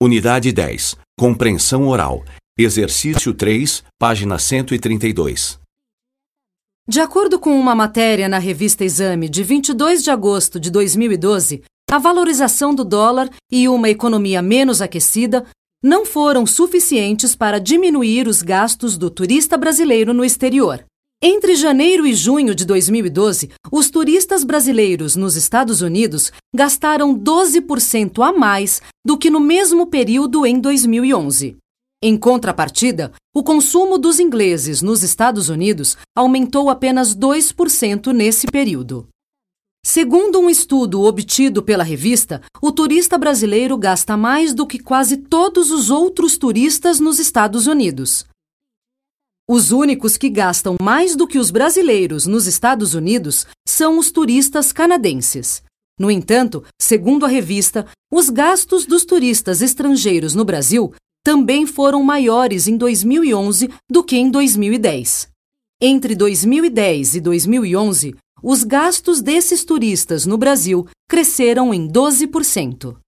Unidade 10. Compreensão oral. Exercício 3, página 132. De acordo com uma matéria na revista Exame de 22 de agosto de 2012, a valorização do dólar e uma economia menos aquecida não foram suficientes para diminuir os gastos do turista brasileiro no exterior. Entre janeiro e junho de 2012, os turistas brasileiros nos Estados Unidos gastaram 12% a mais do que no mesmo período em 2011. Em contrapartida, o consumo dos ingleses nos Estados Unidos aumentou apenas 2% nesse período. Segundo um estudo obtido pela revista, o turista brasileiro gasta mais do que quase todos os outros turistas nos Estados Unidos. Os únicos que gastam mais do que os brasileiros nos Estados Unidos são os turistas canadenses. No entanto, segundo a revista, os gastos dos turistas estrangeiros no Brasil também foram maiores em 2011 do que em 2010. Entre 2010 e 2011, os gastos desses turistas no Brasil cresceram em 12%.